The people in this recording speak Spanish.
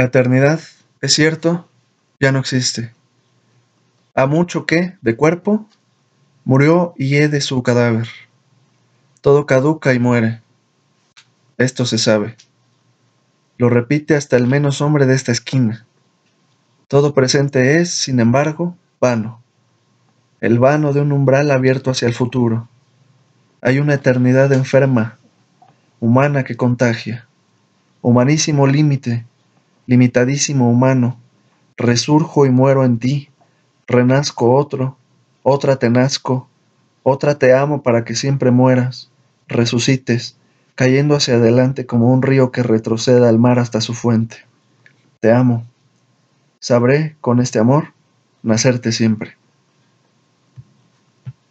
La eternidad, es cierto, ya no existe. A mucho que, de cuerpo, murió y he de su cadáver. Todo caduca y muere. Esto se sabe. Lo repite hasta el menos hombre de esta esquina. Todo presente es, sin embargo, vano. El vano de un umbral abierto hacia el futuro. Hay una eternidad enferma, humana que contagia. Humanísimo límite, limitadísimo humano, resurjo y muero en ti, renazco otro, otra te nazco, otra te amo para que siempre mueras, resucites, cayendo hacia adelante como un río que retroceda al mar hasta su fuente. Te amo. Sabré, con este amor, nacerte siempre.